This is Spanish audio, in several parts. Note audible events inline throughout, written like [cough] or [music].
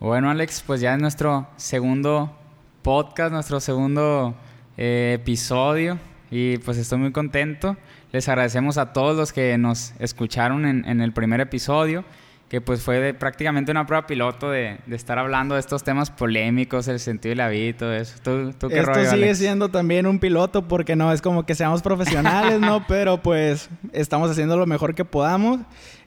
Bueno, Alex, pues ya es nuestro segundo podcast, nuestro segundo eh, episodio y pues estoy muy contento. Les agradecemos a todos los que nos escucharon en, en el primer episodio que pues fue de, prácticamente una prueba piloto de, de, estar hablando de estos temas polémicos, el sentido de la vida y todo eso. ¿Tú, tú qué Esto rollo, sigue Alex? siendo también un piloto porque no es como que seamos profesionales, ¿no? [laughs] Pero pues estamos haciendo lo mejor que podamos.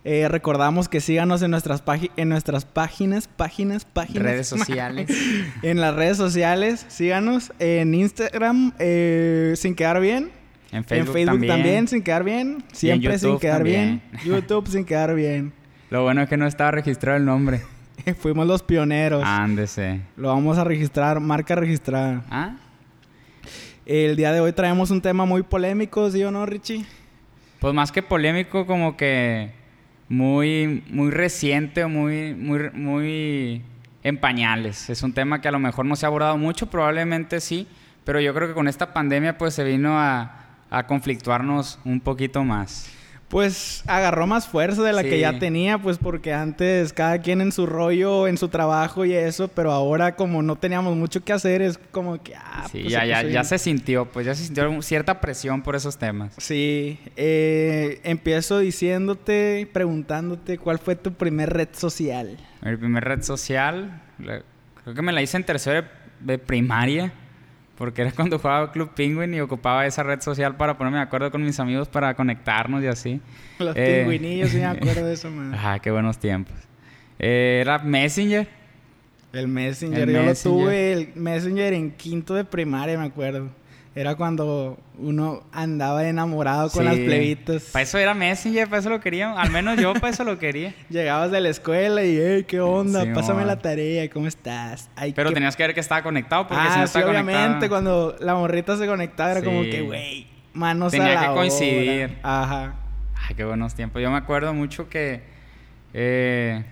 Eh, recordamos que síganos en nuestras, en nuestras páginas, páginas, páginas. Redes sociales. [laughs] en las redes sociales, síganos. En Instagram, eh, sin quedar bien. En Facebook, en Facebook también. también. sin quedar bien. Siempre sin quedar también. bien. [laughs] YouTube sin quedar bien. Lo bueno es que no estaba registrado el nombre. [laughs] Fuimos los pioneros. Ándese. Lo vamos a registrar, marca registrada. ¿Ah? El día de hoy traemos un tema muy polémico, ¿sí o no, Richie? Pues más que polémico, como que muy, muy reciente o muy, muy, muy en pañales. Es un tema que a lo mejor no se ha abordado mucho, probablemente sí, pero yo creo que con esta pandemia pues se vino a, a conflictuarnos un poquito más. Pues agarró más fuerza de la Sí. que ya tenía, pues porque antes cada quien en su rollo, en su trabajo y eso, pero ahora como no teníamos mucho que hacer, es como que... Ah, Sí, pues, ya, se ya, ya se sintió, pues ya se sintió cierta presión por esos temas. Sí, eh, empiezo diciéndote, preguntándote cuál fue tu primer red social. Mi primer red social, creo que me la hice en tercero de primaria, porque era [laughs] cuando jugaba Club Penguin y ocupaba esa red social para ponerme de acuerdo con mis amigos para conectarnos y así. Los Eh. pingüinillos, sí me [laughs] acuerdo de eso, man. Ah, qué buenos tiempos. Eh, era Messenger. El Messenger, El yo Messenger. lo tuve, el Messenger en quinto de primaria, me acuerdo. Era cuando uno andaba enamorado con las plebitas. Para eso era Messenger, para eso lo quería. Al menos yo para eso lo quería. [laughs] Llegabas de la escuela y, hey, ¿qué onda? Sí, Pásame mon. la tarea, ¿cómo estás? Ay, Pero qué- tenías que ver que estaba conectado, porque si Ah, no sí, estaba obviamente, conectado... cuando la morrita se conectaba era como Sí. que, güey, manos Tenía a la que coincidir. obra. Ajá. Ay, qué buenos tiempos. Yo me acuerdo mucho que eh,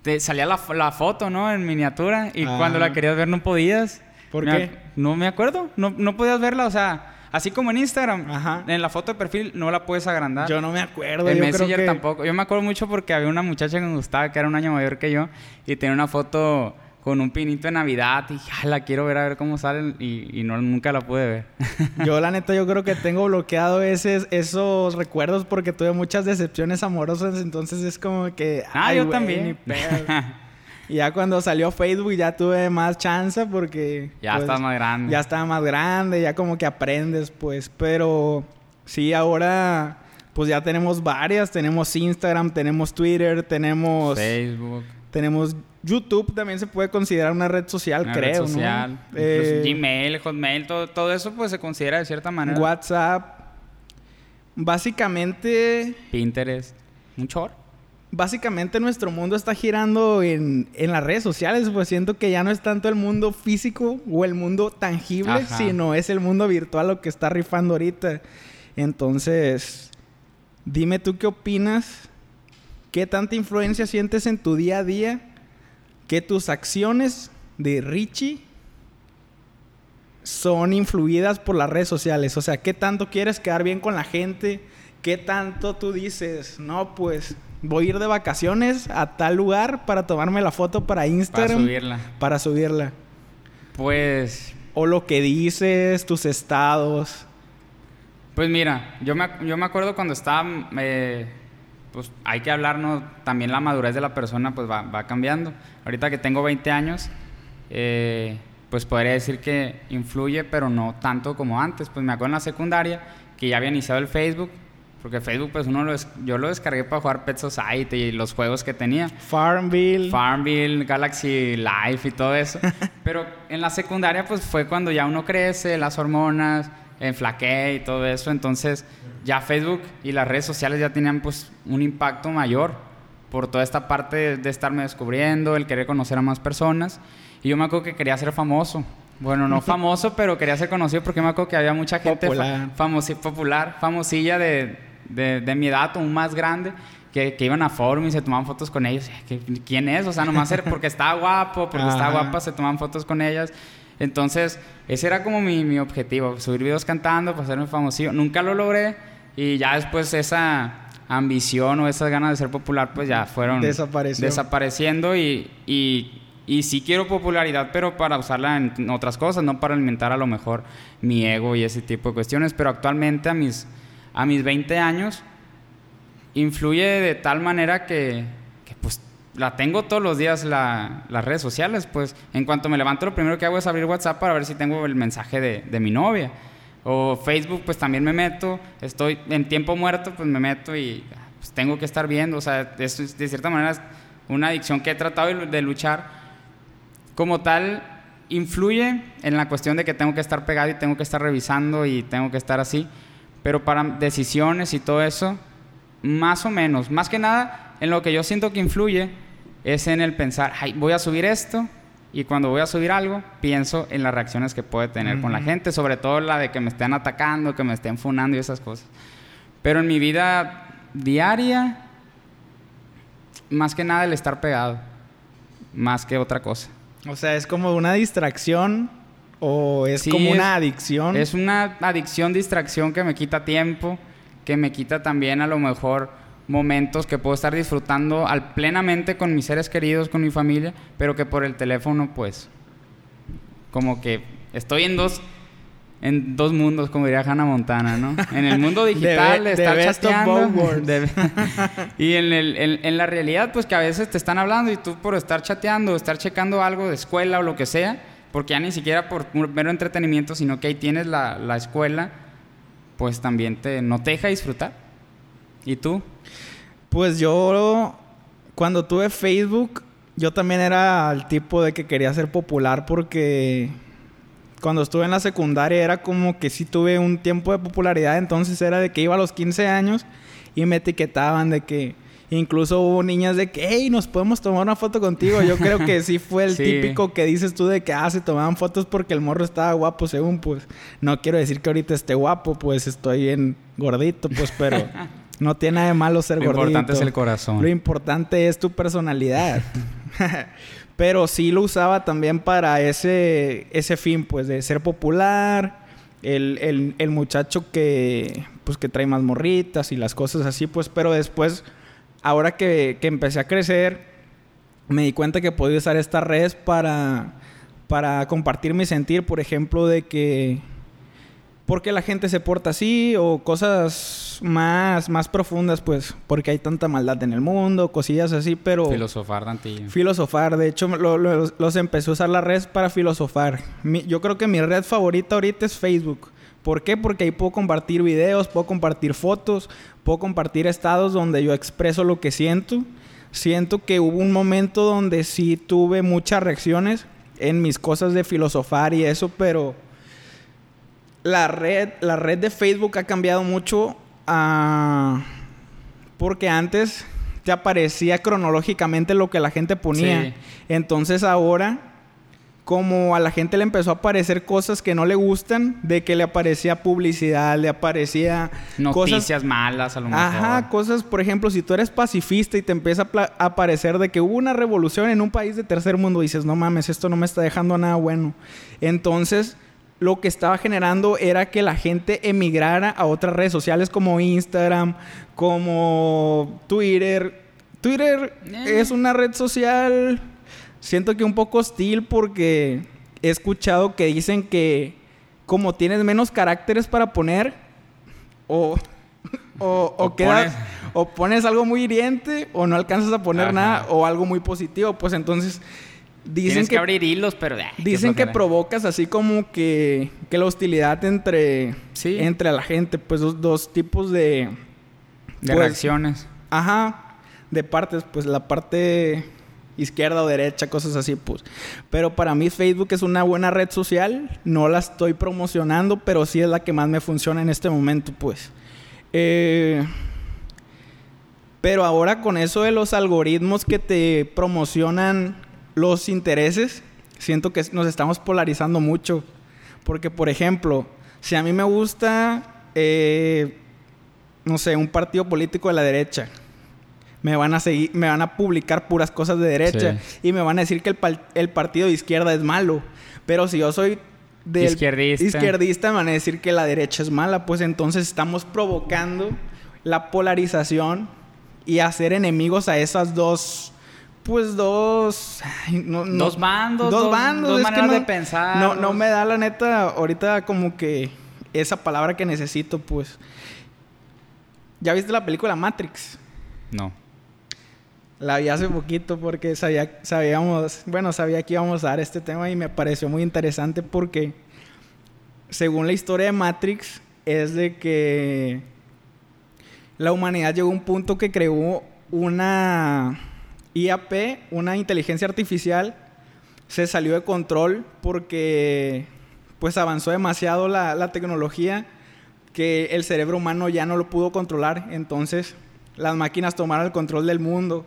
te salía la, la foto, ¿no? En miniatura. Y Ah. cuando la querías ver no podías. ¿Por Me qué? No me acuerdo. No, no podías verla. O sea, así como en Instagram. Ajá. En la foto de perfil no la puedes agrandar. Yo no me acuerdo. En Messenger que- tampoco. Yo me acuerdo mucho porque había una muchacha que me gustaba, que era un año mayor que yo, y tenía una foto con un pinito de Navidad. Y dije, "Ay, la quiero ver a ver cómo sale. Y, y no, nunca la pude ver. [laughs] Yo, la neta, yo creo que tengo bloqueado ese, esos recuerdos porque tuve muchas decepciones amorosas. Entonces es como que. Ah, ay, yo también. [laughs] ya cuando salió Facebook ya tuve más chance porque. ya pues, estás más grande. Ya estaba más grande, ya como que aprendes, pues. Pero sí, ahora. Pues ya tenemos varias. Tenemos Instagram, tenemos Twitter, tenemos. Facebook. Tenemos YouTube, también se puede considerar una red social, Una creo. red ¿no? social, Eh, Gmail, Hotmail, todo, todo eso pues se considera de cierta manera. WhatsApp. Básicamente, Pinterest, un chor. Básicamente nuestro mundo está girando en, en las redes sociales, pues siento que ya no es tanto el mundo físico o el mundo tangible, Ajá. sino es el mundo virtual lo que está rifando ahorita. Entonces, dime tú qué opinas, qué tanta influencia sientes en tu día a día, que tus acciones de Richie son influidas por las redes sociales. O sea, ¿qué tanto quieres quedar bien con la gente? ¿Qué tanto tú dices, no, pues voy a ir de vacaciones a tal lugar para tomarme la foto para Para Instagram? subirla. Para subirla. Pues, O lo que dices, tus estados. pues mira, yo me, yo me acuerdo cuando estaba, eh, pues hay que hablarnos, también la madurez de la persona pues va, va cambiando. Ahorita que tengo 20 años, eh, pues podría decir que influye, pero no tanto como antes. Pues me acuerdo en la secundaria que ya había iniciado el Facebook, porque Facebook pues uno lo yo lo descargué para jugar Pet Society y los juegos que tenía. Farmville. Farmville, Galaxy Life y todo eso. [laughs] Pero en la secundaria, pues fue cuando ya uno crece, las hormonas, enflaqué y todo eso. Entonces, ya Facebook y las redes sociales ya tenían pues un impacto mayor por toda esta parte de, de estarme descubriendo, el querer conocer a más personas. Y yo me acuerdo que quería ser famoso. Bueno, no [laughs] famoso, pero quería ser conocido porque me acuerdo que había mucha gente fa- Popular. famosi- popular, famosilla de, de, de mi edad o un más grande que, que iban a forum y se tomaban fotos con ellos. ¿Qué- ¿Quién es? O sea, nomás era [laughs] porque estaba guapo, porque estaba guapa, se tomaban fotos con ellas. Entonces, ese era como mi, mi objetivo, subir videos cantando, para hacerme famosillo. Nunca lo logré y ya después esa, ambición o esas ganas de ser popular pues ya fueron desapareciendo y, y, y, sí quiero popularidad, pero para usarla en otras cosas, no para alimentar a lo mejor mi ego y ese tipo de cuestiones. Pero actualmente a mis, a mis 20 años influye de tal manera que, pues la tengo todos los días la, las redes sociales, pues en cuanto me levanto lo primero que hago es abrir WhatsApp para ver si tengo el mensaje de, mi novia. O Facebook, pues también me meto, estoy en tiempo muerto, pues me meto y pues, tengo que estar viendo, o sea, es de cierta manera una adicción que he tratado de luchar. Como tal, influye en la cuestión de que tengo que estar pegado y tengo que estar revisando y tengo que estar así, pero para decisiones y todo eso, más o menos, más que nada, en lo que yo siento que influye es en el pensar, Ay, voy a subir esto, y cuando voy a subir algo, pienso en las reacciones que puede tener con la gente, sobre todo la de que me estén atacando, que me estén funando y esas cosas. Pero en mi vida diaria, más que nada el estar pegado, más que otra cosa. O sea, es como una distracción o es como una adicción. Es una adicción, distracción que me quita tiempo, que me quita también a lo mejor momentos que puedo estar disfrutando al plenamente con mis seres queridos, con mi familia, pero que por el teléfono pues como que estoy en dos en dos mundos, como diría Hannah Montana, ¿no? En el mundo [laughs] digital de, estar chateando [laughs] y en, el, en, la realidad pues que a veces te están hablando y tú por estar chateando, estar checando algo de escuela o lo que sea, porque ya ni siquiera por mero entretenimiento, sino que ahí tienes la, la escuela, pues también te, no te deja disfrutar. ¿Y tú? Pues yo, cuando tuve Facebook, yo también era el tipo de que quería ser popular porque cuando estuve en la secundaria era como que sí tuve un tiempo de popularidad, entonces era de que iba a los 15 años y me etiquetaban de que incluso hubo niñas de que, hey, nos podemos tomar una foto contigo. Yo creo que sí fue el [laughs] típico que dices tú de que, ah, se tomaban fotos porque el morro estaba guapo, según pues. No quiero decir que ahorita esté guapo, pues estoy en gordito, pues, pero [laughs] No tiene nada de malo ser gordito. Lo importante es el corazón. Lo importante es tu personalidad. [laughs] Pero sí lo usaba también para ese, ese fin, pues, de ser popular. El, el, muchacho que, pues, que trae más morritas y las cosas así, pues. Pero después, ahora que, que empecé a crecer, me di cuenta que podía usar estas redes para, para compartir mi sentir, por ejemplo, de que por qué la gente se porta así o cosas más, más profundas, pues, porque hay tanta maldad en el mundo, cosillas así, pero... Filosofar, Dantillo. Filosofar, de hecho, los empecé a usar la red para filosofar. yo creo que mi red favorita ahorita es Facebook. ¿Por qué? Porque ahí puedo compartir videos, puedo compartir fotos, puedo compartir estados donde yo expreso lo que siento. Siento que hubo un momento donde sí tuve muchas reacciones en mis cosas de filosofar y eso, pero la red, la red de Facebook ha cambiado mucho ah, porque antes te aparecía cronológicamente lo que la gente ponía. Entonces ahora, como a la gente le empezó a aparecer cosas que no le gustan, de que le aparecía publicidad, le aparecía noticias malas a lo mejor. Ajá, cosas, por ejemplo, si tú eres pacifista y te empieza a aparecer de que hubo una revolución en un país de tercer mundo, dices, no mames, esto no me está dejando nada bueno. Entonces, lo que estaba generando era que la gente emigrara a otras redes sociales como Instagram, como Twitter. Twitter eh. es una red social, siento que un poco hostil porque he escuchado que dicen que como tienes menos caracteres para poner, o, o, quedas, o pones algo muy hiriente, o no alcanzas a poner nada, o algo muy positivo, pues entonces Dicen Tienes que, abrir hilos, pero... dicen que provocas así como que, que la hostilidad entre, sí. entre la gente. Pues dos, tipos de... De pues, reacciones. Ajá. De partes. Pues la parte izquierda o derecha, cosas así, pues. Pero para mí Facebook es una buena red social. No la estoy promocionando, pero sí es la que más me funciona en este momento, pues. Eh... Pero ahora con eso de los algoritmos que te promocionan los intereses, siento que nos estamos polarizando mucho. Porque, por ejemplo, si a mí me gusta, eh, no sé, un partido político de la derecha, me van a seguir, me van a publicar puras cosas de derecha y me van a decir que el, el, partido de izquierda es malo. Pero si yo soy izquierdista. izquierdista, me van a decir que la derecha es mala. Pues entonces estamos provocando la polarización y hacer enemigos a esas dos pues dos no- no- Dos bandos, dos dos- bandos dos que maneras no- de pensar, no no dos- me da la neta ahorita como que esa palabra que necesito pues ya viste la película Matrix No. La vi hace poquito porque sabía, sabíamos, bueno, sabía que íbamos a dar este tema y me pareció muy interesante porque según la historia de Matrix es de que la humanidad llegó a un punto que creó una IAP, una inteligencia artificial, se salió de control porque pues avanzó demasiado la, la tecnología que el cerebro humano ya no lo pudo controlar. Entonces las máquinas tomaron el control del mundo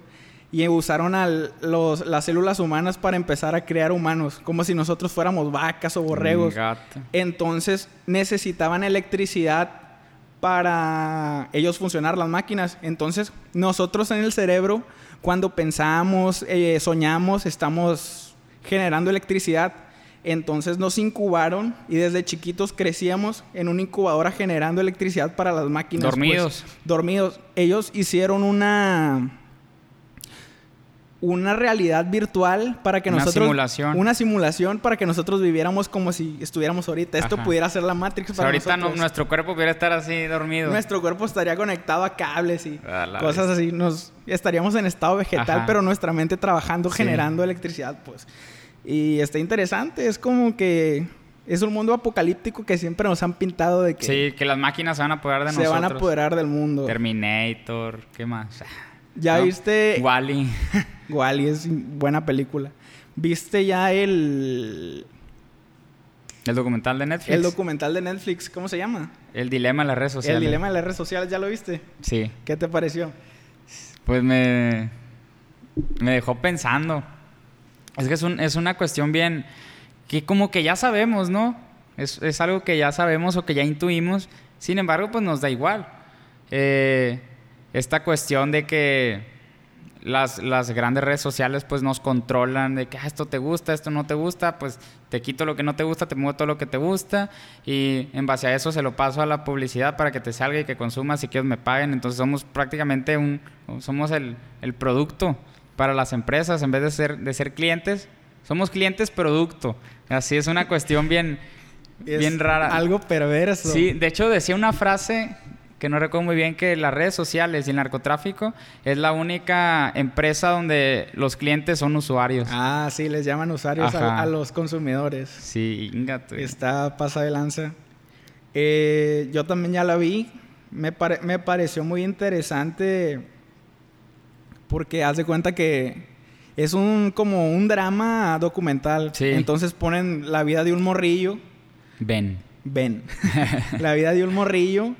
y usaron a los, las células humanas para empezar a crear humanos, como si nosotros fuéramos vacas o borregos. Gato. Entonces necesitaban electricidad para ellos funcionar las máquinas. Entonces nosotros en el cerebro, cuando pensamos, eh, soñamos, estamos generando electricidad. Entonces nos incubaron y desde chiquitos crecíamos en una incubadora generando electricidad para las máquinas. pues, Dormidos. dormidos. Ellos hicieron una una realidad virtual para que Una nosotros simulación. una simulación para que nosotros viviéramos como si estuviéramos ahorita. Esto Ajá. pudiera ser la Matrix O sea, para ahorita no- nosotros. nuestro cuerpo pudiera estar así dormido. Nuestro cuerpo estaría conectado a cables y A cosas así. Nos estaríamos en estado vegetal, Ajá. pero nuestra mente trabajando, Sí. generando electricidad, pues. Y está interesante. Es como que es un mundo apocalíptico que siempre nos han pintado de que Sí, que las máquinas se van a apoderar de se nosotros. van a apoderar del mundo. Terminator, ¿qué más? Ya ¿No? viste Wally. [laughs] Wally es buena película. ¿Viste ya el El documental de Netflix. el documental de Netflix? ¿Cómo se llama? El dilema de las redes sociales. El dilema de las redes sociales, ¿ya lo viste? Sí. ¿Qué te pareció? Pues me, me dejó pensando. Es que es, un- es una cuestión bien que como que ya sabemos, ¿no? Es, es algo que ya sabemos o que ya intuimos. Sin embargo, pues nos da igual. Eh, esta cuestión de que las, las grandes redes sociales pues nos controlan de que "Ah, esto te gusta, esto no te gusta, pues te quito lo que no te gusta, te muevo todo lo que te gusta y en base a eso se lo paso a la publicidad para que te salga y que consumas y que ellos me paguen. Entonces somos prácticamente un, somos el, el producto para las empresas en vez de ser, de ser clientes. Somos clientes producto. Así es una cuestión bien, Es bien rara. Algo perverso. Sí, de hecho decía una frase que no recuerdo muy bien que las redes sociales y el narcotráfico es la única empresa donde los clientes son usuarios. Ah, sí, les llaman usuarios a, a los consumidores. Sí, ingato. Está pasa de lanza. Eh, yo también ya la vi. Me, pare- me pareció muy interesante porque haz de cuenta que es un como un drama documental. Sí. Entonces ponen la vida de un morrillo. Ven. Ven. [laughs] la vida de un morrillo.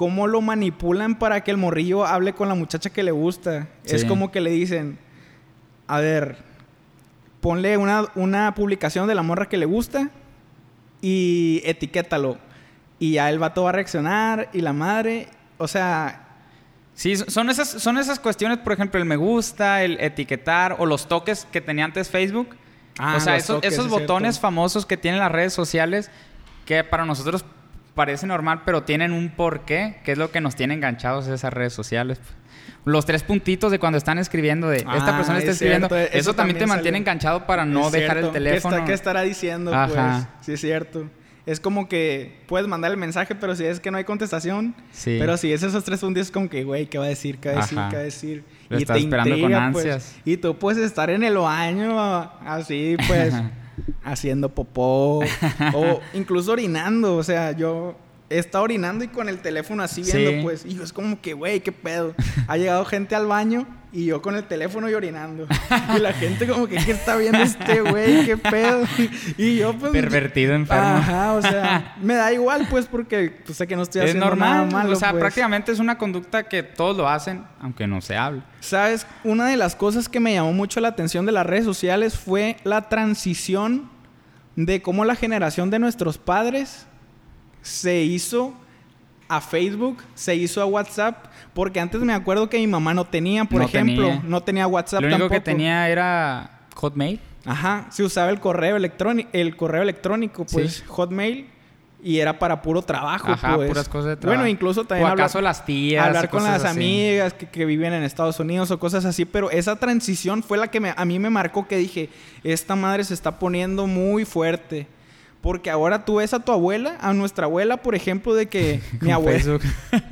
Cómo lo manipulan para que el morrillo hable con la muchacha que le gusta. Es Sí. como que le dicen, a ver, ponle una, una publicación de la morra que le gusta y etiquétalo. Y ya el vato va a reaccionar y la madre, o sea, Sí, son esas, son esas cuestiones, por ejemplo, el me gusta, el etiquetar o los toques que tenía antes Facebook. Ah, o sea, esos, toques, esos es botones cierto. famosos que tienen las redes sociales que para nosotros parece normal, pero tienen un porqué, que es lo que nos tiene enganchados esas redes sociales. Los tres puntitos de cuando están escribiendo de esta Ah, persona está es escribiendo, cierto, eso, eso también te también mantiene salió. enganchado para no es dejar cierto. el ¿Qué teléfono. está- ¿Qué, estará diciendo? Ajá. Pues, sí, es cierto. Es como que puedes mandar el mensaje, pero si es que no hay contestación. Sí. Pero si es esos tres puntos, es como que, güey, ¿qué va a decir? ¿Qué va a decir? Ajá. ¿Qué va a decir? Lo estás esperando con pues. ansias. Y tú puedes estar en el baño, así, pues, [laughs] haciendo popó. o [laughs] incluso orinando. O sea, yo está orinando y con el teléfono así viendo, Sí. pues. Y yo es como que, güey, qué pedo. Ha llegado gente al baño y yo con el teléfono y orinando. Y la gente como que, ¿qué está viendo este güey? ¿Qué pedo? Y yo, pues... Pervertido, enfermo. Ajá, o sea, me da igual, pues, porque pues, sé que no estoy es haciendo normal, nada malo. o sea, pues. prácticamente es una conducta que todos lo hacen, aunque no se hable. ¿Sabes? Una de las cosas que me llamó mucho la atención de las redes sociales fue la transición de cómo la generación de nuestros padres se hizo a Facebook, se hizo a WhatsApp, porque antes me acuerdo que mi mamá no tenía, por No ejemplo, tenía. no tenía WhatsApp Lo único tampoco. que tenía era Hotmail. Ajá, se usaba el correo electrónico, el correo electrónico, pues Sí. Hotmail, y era para puro trabajo, Ajá, pues. puras cosas de trabajo. Bueno, incluso también ¿O hablar- acaso las tías? hablar con las así? amigas que, que viven en Estados Unidos o cosas así, pero esa transición fue la que me- a mí me marcó que dije, esta madre se está poniendo muy fuerte. Porque ahora tú ves a tu abuela, a nuestra abuela, por ejemplo, de que [laughs] mi abuela,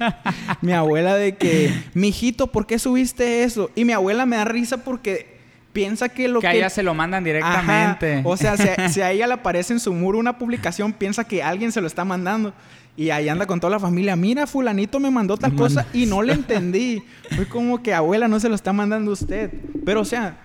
[laughs] mi abuela de que, mijito, ¿por qué subiste eso? Y mi abuela me da risa porque piensa que lo que que... a ella se lo mandan Ajá. directamente. O sea, si a, [laughs] si a ella le aparece en su muro una publicación, piensa que alguien se lo está mandando. Y ahí anda con toda la familia. Mira, fulanito me mandó tal cosa y no le entendí. Fue como que abuela no se lo está mandando usted. Pero o sea,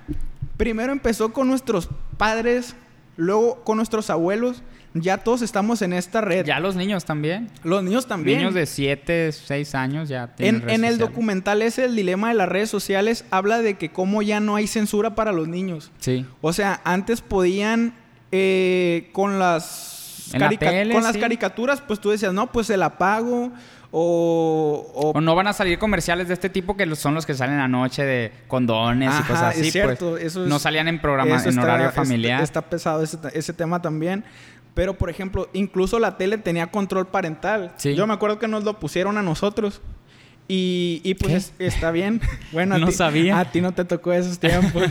primero empezó con nuestros padres, luego con nuestros abuelos. Ya todos estamos en esta red. ya los niños también. Los niños también. Niños de 7, 6 años ya tienen En, redes en el sociales. documental ese, el dilema de las redes sociales, habla de que cómo ya no hay censura para los niños. Sí. O sea, antes podían eh, con las la tele, con las sí. caricaturas, pues tú decías, no, pues se la pago o, o- O no van a salir comerciales de este tipo que son los que salen anoche de condones y cosas así. es cierto, pues. eso es- no salían en programa, en está- horario familiar. Está, pesado ese, ese tema también. Pero, por ejemplo, incluso la tele tenía control parental. Sí. Yo me acuerdo que nos lo pusieron a nosotros. Y, y pues está bien. [laughs] Bueno, a No ti, sabía. A ti no te tocó esos tiempos. [laughs]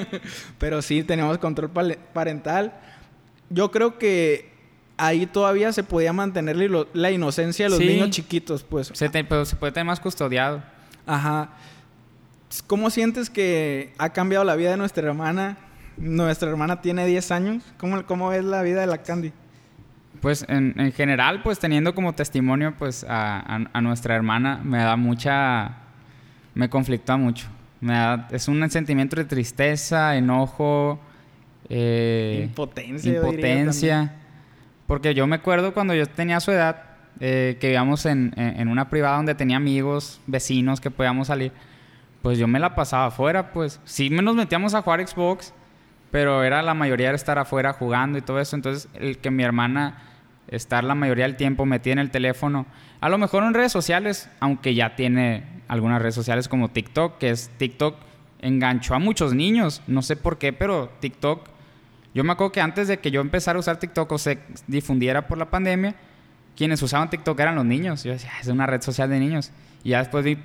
[laughs] Pero sí, teníamos control parental. Yo creo que ahí todavía se podía mantener la inocencia de los Sí. niños chiquitos, pues. Se, te- pero se puede tener más custodiado. Ajá. ¿Cómo sientes que ha cambiado la vida de nuestra hermana? Nuestra hermana tiene 10 años. ¿Cómo, cómo ves la vida de la Candy? Pues en, en general, pues teniendo como testimonio pues a, a- a nuestra hermana, me da mucha... Me conflictúa mucho. Me da- es un sentimiento de tristeza, enojo, eh, Impotencia. impotencia. Porque yo me acuerdo cuando yo tenía su edad, eh, que íbamos en, en- una privada donde tenía amigos, vecinos que podíamos salir. Pues yo me la pasaba afuera, pues. Sí nos metíamos a jugar Xbox, pero era la mayoría era estar afuera jugando y todo eso. Entonces, el que mi hermana estar la mayoría del tiempo metida en el teléfono, a lo mejor en redes sociales, aunque ya tiene algunas redes sociales como TikTok, que es TikTok enganchó a muchos niños, no sé por qué, pero TikTok, yo me acuerdo que antes de que yo empezara a usar TikTok o se difundiera por la pandemia, quienes usaban TikTok eran los niños. Yo decía, "Ah, es una red social de niños. Y ya después vi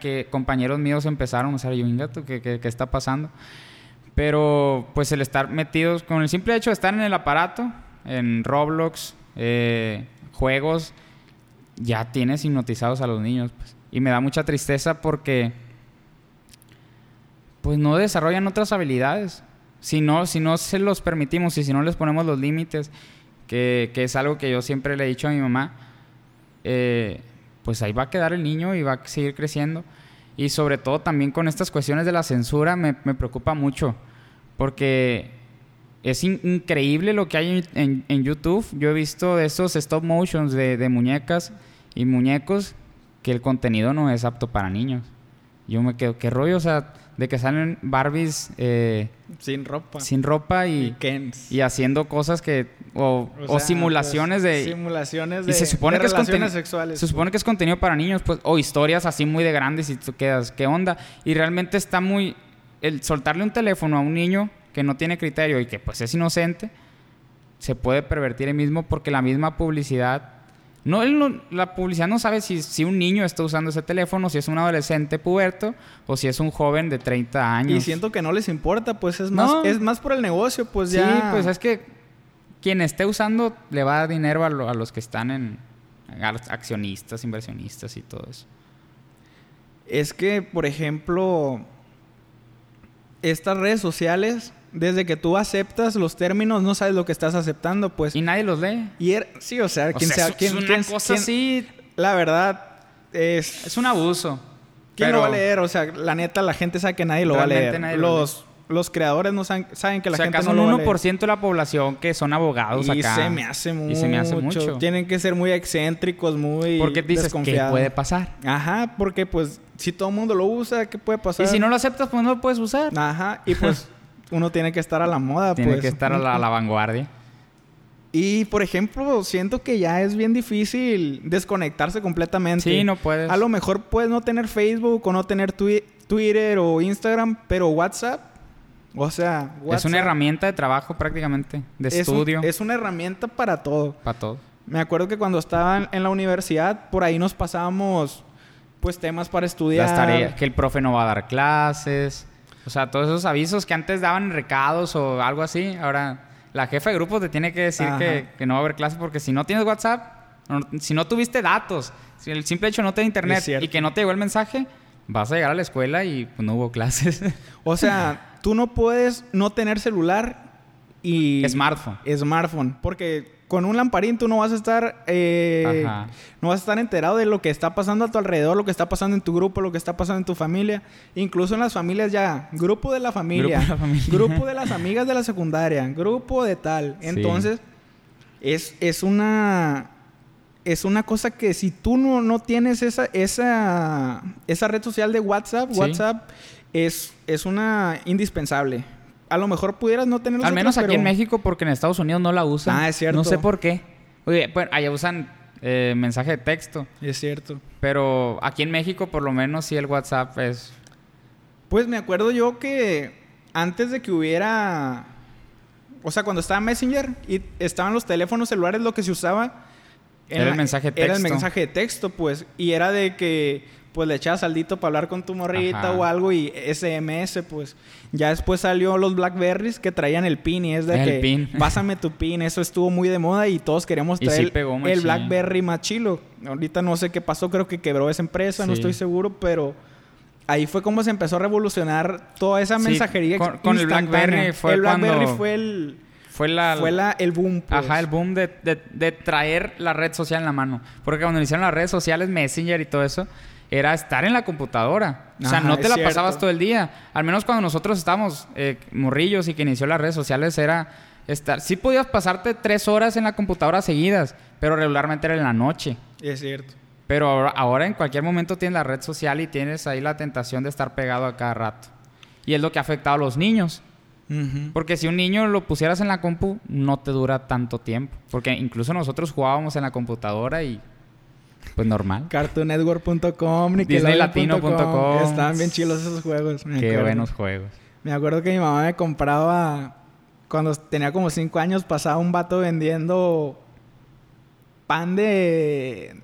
que, compañeros míos empezaron a usar, yo, "Inga, ¿tú ¿qué, qué, qué está pasando? Pero pues el estar metidos, con el simple hecho de estar en el aparato, en Roblox, eh, juegos, ya tienes hipnotizados a los niños. pues. Y me da mucha tristeza porque pues no desarrollan otras habilidades. Si no, si no se los permitimos y si no les ponemos los límites, que, que es algo que yo siempre le he dicho a mi mamá, eh, pues ahí va a quedar el niño y va a seguir creciendo. Y sobre todo también con estas cuestiones de la censura me, me preocupa mucho, porque es in- increíble lo que hay en, en- YouTube. Yo he visto esos stop motions de, de muñecas y muñecos que el contenido no es apto para niños. Yo me quedo, ¿qué rollo? O sea, de que salen Barbies eh, Sin ropa. sin ropa Y y, haciendo cosas que... O, O o sea, simulaciones pues, de... Simulaciones de, Y se supone de que es relaciones sexuales. Se supone que es contenido para niños, pues, o historias así muy de grandes y tú quedas, ¿qué onda? Y realmente está muy el soltarle un teléfono a un niño que no tiene criterio y que pues es inocente se puede pervertir el mismo porque la misma publicidad no, él no- la publicidad no sabe si, si un niño está usando ese teléfono, si es un adolescente puberto o si es un joven de 30 años. Y siento que no les importa, pues es más, No. es más por el negocio, pues Sí, ya. pues es que quien esté usando le va a dar dinero a, lo- a los que están en a los accionistas, inversionistas y todo eso. Es que, por ejemplo, estas redes sociales, desde que tú aceptas los términos, no sabes lo que estás aceptando, pues. Y nadie los lee. Y er- sí, o sea, O quien sea, sea, quien, es una quien- cosa quien- así, La verdad, es. es un abuso. ¿Quién pero- lo va a leer? O sea, la neta, la gente sabe que nadie lo va a Realmente leer. nadie lo los, los creadores no saben, saben que la o sea, gente acaso no lo un va a leer. 1% de la población que son abogados Y acá. se me hace mucho. Y se me hace mucho. Tienen que ser muy excéntricos, muy Porque dices, ¿qué puede pasar? Ajá, porque pues si todo el mundo lo usa, ¿qué puede pasar? Y si no lo aceptas, pues no lo puedes usar. Ajá, y pues [laughs] uno tiene que estar a la moda, Tiene pues. que estar a la, a la vanguardia. Y por ejemplo, siento que ya es bien difícil desconectarse completamente. Sí, no puedes. A lo mejor puedes no tener Facebook o no tener twi- Twitter o Instagram, pero WhatsApp, o sea, Es WhatsApp una herramienta de trabajo prácticamente, de es un- estudio, es una herramienta para todo. para todo. Me acuerdo que cuando estaba en- en la universidad, por ahí nos pasábamos pues temas para estudiar. Las tareas, que el profe no va a dar clases. O sea, todos esos avisos que antes daban recados o algo así. Ahora, la jefa de grupo te tiene que decir que, que no va a haber clases porque si no tienes WhatsApp, no- si no tuviste datos, si el simple hecho no te internet y que no te llegó el mensaje, vas a llegar a la escuela y pues, no hubo clases. O sea, tú no puedes no tener celular y... Smartphone. Smartphone. Porque con un lamparín tú no vas a estar... eh, no vas a estar enterado de lo que está pasando a tu alrededor, lo que está pasando en tu grupo, lo que está pasando en tu familia. Incluso en las familias ya. Grupo de la familia. Grupo de la familia. grupo de las amigas de la secundaria. Grupo de tal. Sí. Entonces, es, es una... Es una cosa que si tú no, no tienes esa, esa, esa red social de WhatsApp, Sí. WhatsApp es, es una indispensable. A lo mejor pudieras no tener Al menos aquí pero- en México, porque en Estados Unidos no la usan. Ah, es cierto. No sé por qué. Oye, bueno, allá usan eh, mensaje de texto. Es cierto. Pero aquí en México, por lo menos, sí el WhatsApp es. Pues me acuerdo yo que antes de que hubiera. O sea, cuando estaba Messenger y estaban los teléfonos celulares, lo que se usaba. en Era el mensaje de Era el texto. mensaje de texto, pues. Y era de que, pues, le echabas saldito para hablar con tu morrita Ajá. o algo y SMS, pues. Ya después salió los Blackberries que traían el pin y es de El que. pin. [laughs] Pásame tu pin. Eso estuvo muy de moda y todos queremos Y traer sí el- pegó el. Blackberry más chilo. Ahorita no sé qué pasó, creo que quebró esa empresa, no Sí. estoy seguro, pero ahí fue como se empezó a revolucionar toda esa Sí, mensajería con- con el. Blackberry fue el Blackberry cuando- fue el Fue la. fue la, el boom pues. Ajá, el boom de, de- de traer la red social en la mano. Porque cuando iniciaron las redes sociales, Messenger y todo eso, era estar en la computadora. O sea, Ajá, no te la cierto. pasabas todo el día. Al menos cuando nosotros estábamos eh, morrillos y que inició las redes sociales, era estar. Sí podías pasarte tres horas en la computadora seguidas, pero regularmente era en la noche. es cierto Pero ahora, ahora en cualquier momento tienes la red social y tienes ahí la tentación de estar pegado a cada rato. Y es lo que ha afectado a los niños. Porque si un niño lo pusieras en la compu, no te dura tanto tiempo. Porque incluso nosotros jugábamos en la computadora y pues normal. cartoonnetwork.com Disneylatino.com. estaban bien chilos esos juegos me Qué acuerdo. buenos juegos. me acuerdo que mi mamá me compraba cuando tenía como cinco años pasaba un vato vendiendo pan de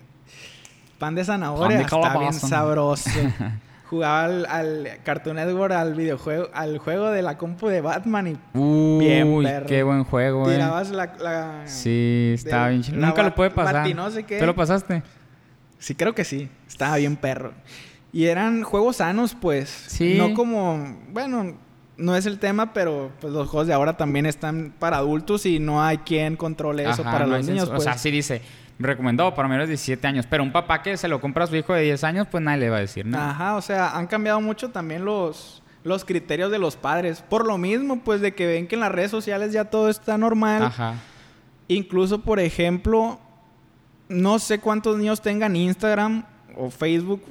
pan de zanahoria Pan de estaba bien sabroso [laughs] jugaba al, al Cartoon Network al videojuego al juego de la compu de Batman y Uy, Bien, perro. qué buen juego, eh. tirabas la, la- Sí, estaba bien chido. Nunca lo puede pasar. bati no sé qué. ¿Te lo pasaste? Sí, creo que sí. Estaba bien perro. Y eran juegos sanos, pues. Sí. No como... Bueno, no es el tema, pero pues los juegos de ahora también están para adultos y no hay quien controle eso Ajá, para no los niños, pues. O sea, sí dice, recomendado para menores de 17 años. Pero un papá que se lo compra a su hijo de 10 años, pues nadie le va a decir nada. Ajá, o sea, han cambiado mucho también los, los criterios de los padres. Por lo mismo, pues, de que ven que en las redes sociales ya todo está normal. Ajá. Incluso, por ejemplo, no sé cuántos niños tengan Instagram o Facebook.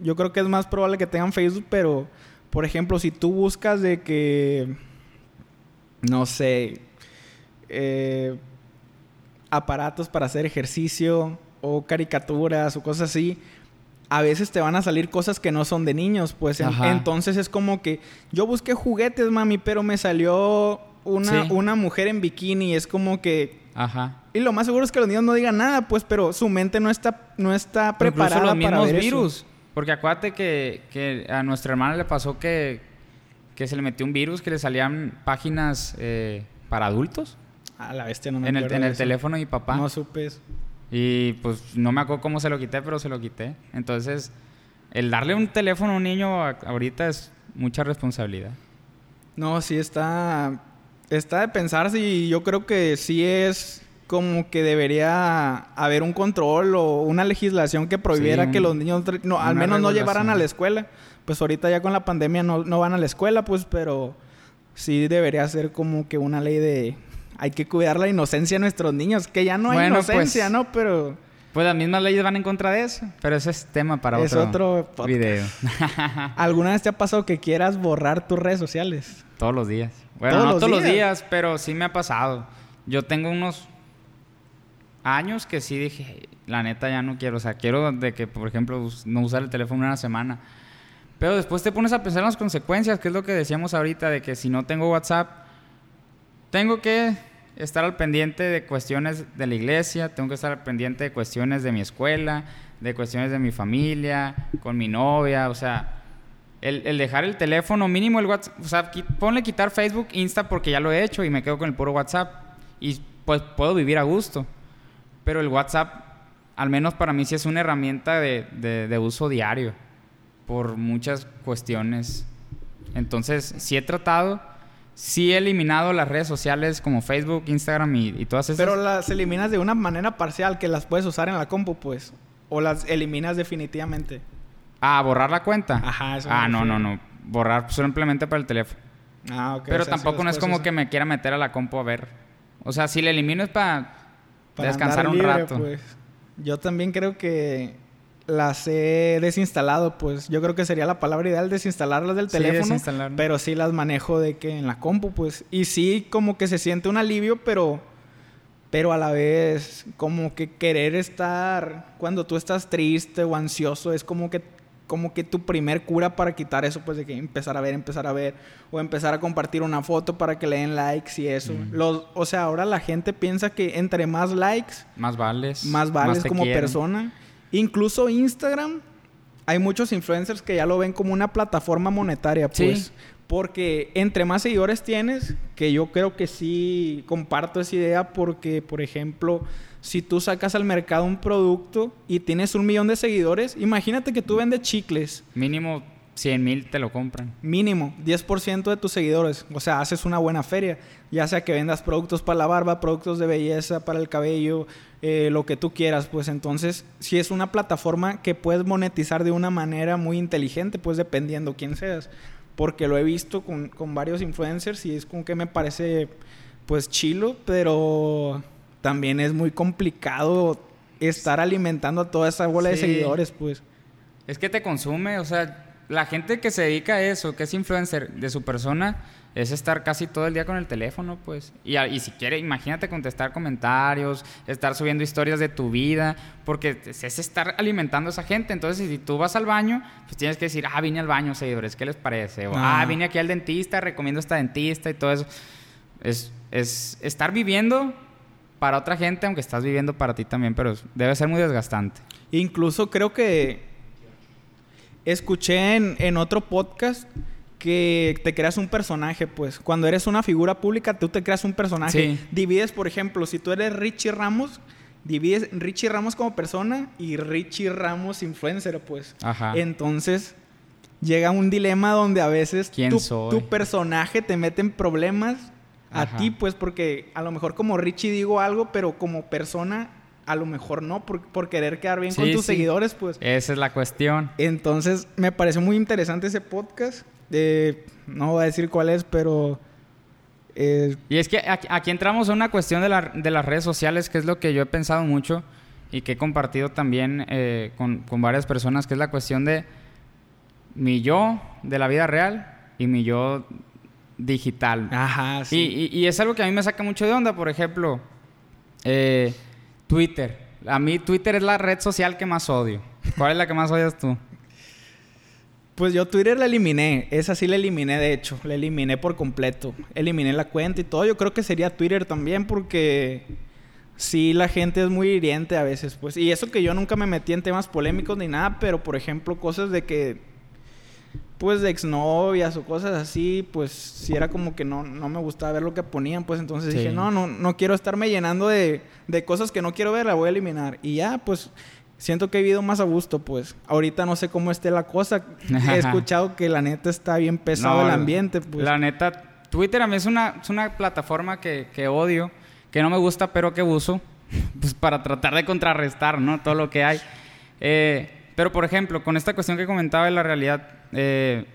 Yo creo que es más probable que tengan Facebook, pero, por ejemplo, si tú buscas de que, no sé, eh, aparatos para hacer ejercicio o caricaturas o cosas así, a veces te van a salir cosas que no son de niños, pues en- entonces es como que yo busqué juguetes, mami, pero me salió una, Sí. una mujer en bikini, es como que Ajá. y lo más seguro es que los niños no digan nada, pues, pero su mente no está no está Pero incluso preparada los para mismos ver virus. eso. Porque acuérdate que, que a nuestra hermana le pasó que, que se le metió un virus que le salían páginas eh, para adultos A la bestia no me en el, en el teléfono de mi papá. No supe eso. Y pues no me acuerdo cómo se lo quité, pero se lo quité. Entonces, el darle un teléfono a un niño ahorita es mucha responsabilidad. No, sí está está de pensarse y yo creo que sí es como que debería haber un control o una legislación que prohibiera Sí, que los niños no, al menos no llevaran a la escuela. Pues ahorita ya con la pandemia no, no van a la escuela, pues, pero sí debería ser como que una ley de hay que cuidar la inocencia de nuestros niños, que ya no hay Bueno, inocencia, pues, ¿no? Pero Pues las mismas leyes van en contra de eso, pero ese es tema para Es otro, otro video. [laughs] ¿Alguna vez te ha pasado que quieras borrar tus redes sociales? Todos los días. Bueno, ¿Todos no los todos los días? días, pero sí me ha pasado. Yo tengo unos años que sí dije, la neta ya no quiero. O sea, quiero de que, por ejemplo, no usar el teléfono una semana. Pero después te pones a pensar en las consecuencias, que es lo que decíamos ahorita, de que si no tengo WhatsApp, tengo que estar al pendiente de cuestiones de la iglesia, tengo que estar al pendiente de cuestiones de mi escuela, de cuestiones de mi familia, con mi novia, o sea, el, dejar el teléfono mínimo, el WhatsApp, o sea, ponle quitar Facebook, Insta porque ya lo he hecho y me quedo con el puro WhatsApp y pues puedo vivir a gusto, pero el WhatsApp, al menos para mí sí es una herramienta de, de uso diario por muchas cuestiones. Entonces, sí he tratado sí he eliminado las redes sociales como Facebook, Instagram y, todas esas. Pero las eliminas de una manera parcial que las puedes usar en la compu, pues. O las eliminas definitivamente. Ah, borrar la cuenta. Ajá, eso. Ah, no, no, no. Borrar simplemente para el teléfono. Ah, ok. Pero tampoco no es como que me quiera meter a la compu a ver. O sea, si le elimino es para, descansar un rato. Pues. Yo también creo que las he desinstalado, pues yo creo que sería la palabra ideal desinstalarlas del teléfono, pero sí las manejo de que en la compu, pues y sí como que se siente un alivio, pero pero a la vez como que querer estar cuando tú estás triste o ansioso es como que como que tu primer cura para quitar eso, pues de que empezar a ver, empezar a ver, o empezar a compartir una foto para que le den likes y eso. Los, o sea, ahora la gente piensa que entre más likes, más vales, más vales como persona. Incluso Instagram, hay muchos influencers que ya lo ven como una plataforma monetaria, pues. Porque entre más seguidores tienes, que yo creo que sí comparto esa idea, porque, por ejemplo, si tú sacas al mercado un producto y tienes un millón de seguidores, imagínate que tú vendes chicles. Mínimo 100 mil te lo compran. Mínimo, 10% de tus seguidores. O sea, haces una buena feria. Ya sea que vendas productos para la barba, productos de belleza, para el cabello, eh, lo que tú quieras. Pues entonces, si es una plataforma que puedes monetizar de una manera muy inteligente, pues dependiendo quién seas. Porque lo he visto con, con varios influencers y es con que me parece pues chilo, pero también es muy complicado estar alimentando a toda esa bola de seguidores, pues. Es que te consume, o sea, la gente que se dedica a eso, que es influencer de su persona, es estar casi todo el día con el teléfono, pues. Y, y, si quiere, imagínate contestar comentarios, estar subiendo historias de tu vida, porque es estar alimentando a esa gente. Entonces, si tú vas al baño, pues tienes que decir, ah, vine al baño, seguidores, ¿qué les parece? O, ah, vine aquí al dentista, recomiendo a esta dentista y todo eso. Es, es estar viviendo para otra gente, aunque estás viviendo para ti también, pero debe ser muy desgastante. Incluso creo que escuché en, otro podcast que te creas un personaje, pues. Cuando eres una figura pública, tú te creas un personaje. Divides, por ejemplo, si tú eres Richie Ramos, divides Richie Ramos como persona y Richie Ramos influencer, pues. Ajá. Entonces, llega un dilema donde a veces tu, tu, personaje te mete en problemas a ti, pues, porque a lo mejor como Richie digo algo, pero como persona a lo mejor no, por, querer quedar bien con tus seguidores, pues. Esa es la cuestión. Entonces, me pareció muy interesante ese podcast. no voy a decir cuál es, pero... Eh, y es que aquí, entramos a una cuestión de, las redes sociales, que es lo que yo he pensado mucho y que he compartido también eh, con, varias personas, que es la cuestión de mi yo de la vida real y mi yo digital. Ajá, sí. Y, y, es algo que a mí me saca mucho de onda, por ejemplo, eh, Twitter. A mí Twitter es la red social que más odio. ¿Cuál es la que más odias tú? Pues yo Twitter la eliminé. Esa sí la eliminé, de hecho. La eliminé por completo. Eliminé la cuenta y todo. Yo creo que sería Twitter también porque... Sí, la gente es muy hiriente a veces, pues. Y eso que yo nunca me metí en temas polémicos ni nada, pero por ejemplo, cosas de que pues de exnovias o cosas así, pues si era como que no, no me gustaba ver lo que ponían, pues entonces dije, no, no, no quiero estarme llenando de, de cosas que no quiero ver, la voy a eliminar. Y ya, pues siento que he vivido más a gusto, pues. Ahorita no sé cómo esté la cosa. [laughs] He escuchado que la neta está bien pesado el ambiente, pues. La neta, Twitter a mí es una, es una plataforma que, que odio, que no me gusta, pero que uso, [laughs] pues para tratar de contrarrestar, ¿no? Todo lo que hay. Eh, pero, por ejemplo, con esta cuestión que comentaba de la realidad, eh,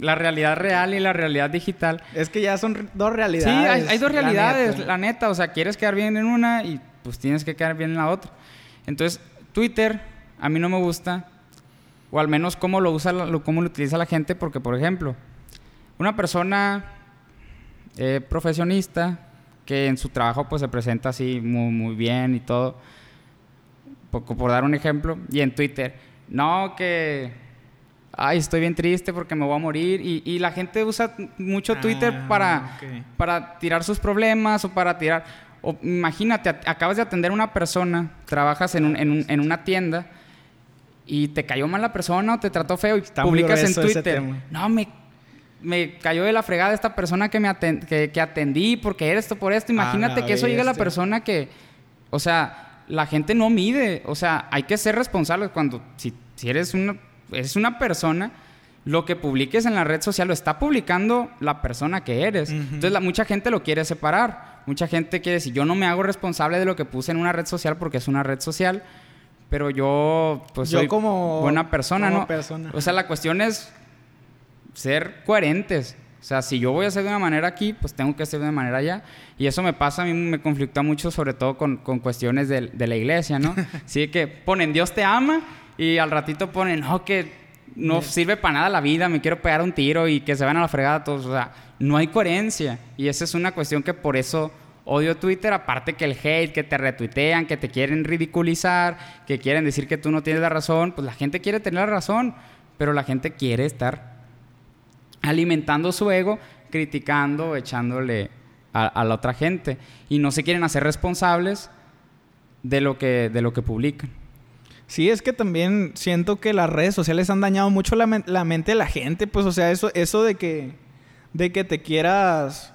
la realidad real y la realidad digital. Es que ya son dos realidades. Sí, hay, dos realidades, la neta. O sea, quieres quedar bien en una y pues tienes que quedar bien en la otra. Entonces, Twitter a mí no me gusta, o al menos cómo lo usa, cómo lo utiliza la gente, porque, por ejemplo, una persona eh, profesionista que en su trabajo pues se presenta así muy, muy bien y todo por, dar un ejemplo, y en Twitter, no, que ay, estoy bien triste porque me voy a morir. Y, y la gente usa mucho Twitter Ah, para, ok. para tirar sus problemas o para tirar... O, imagínate, acabas de atender a una persona, trabajas en, un- en, un- en una tienda y te cayó mal la persona o te trató feo y Está publicas en Twitter. No, me, me cayó de la fregada esta persona que me que, que atendí porque era esto por esto. Imagínate la que eso llegue a la persona que, o sea, la gente no mide. O sea, hay que ser responsables cuando, si, si eres una, eres una persona, lo que publiques en la red social lo está publicando la persona que eres. Ujú. Entonces, la, mucha gente lo quiere separar. Mucha gente quiere decir, yo no me hago responsable de lo que puse en una red social porque es una red social, pero yo, pues, Yo soy como- buena persona, como ¿no? persona. O sea, la cuestión es ser coherentes. O sea, si yo voy a hacer de una manera aquí, pues tengo que hacer de una manera allá. Y eso me pasa, a mí me conflicta mucho, sobre todo con, con cuestiones de, de la iglesia, ¿no? [laughs] Así que ponen Dios te ama y al ratito ponen, no, que no sirve para nada la vida, me quiero pegar un tiro y que se van a la fregada todos. O sea, no hay coherencia. Y esa es una cuestión que por eso odio Twitter, aparte que el hate, que te retuitean, que te quieren ridiculizar, que quieren decir que tú no tienes la razón, pues la gente quiere tener la razón, pero la gente quiere estar alimentando su ego, criticando, echándole a, a la otra gente. Y no se quieren hacer responsables de lo que, de lo que publican. Sí, es que también siento que las redes sociales han dañado mucho la, la mente de la gente, pues, o sea, eso, eso de que, de que te quieras,